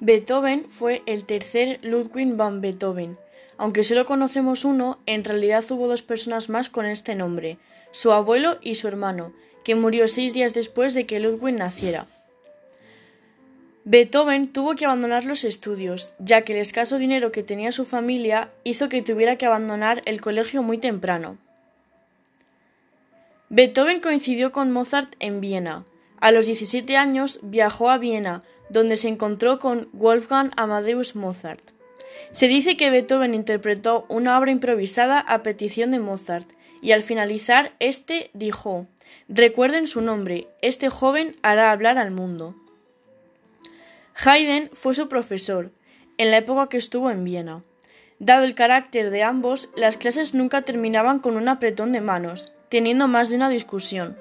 Beethoven fue el tercer Ludwig van Beethoven. Aunque solo conocemos uno, en realidad hubo dos personas más con este nombre, su abuelo y su hermano, que murió seis días después de que Ludwig naciera. Beethoven tuvo que abandonar los estudios, ya que el escaso dinero que tenía su familia hizo que tuviera que abandonar el colegio muy temprano. Beethoven coincidió con Mozart en Viena. A los 17 años viajó a Viena, donde se encontró con Wolfgang Amadeus Mozart. Se dice que Beethoven interpretó una obra improvisada a petición de Mozart, y al finalizar éste dijo Recuerden su nombre, este joven hará hablar al mundo. Haydn fue su profesor, en la época que estuvo en Viena. Dado el carácter de ambos, las clases nunca terminaban con un apretón de manos, teniendo más de una discusión.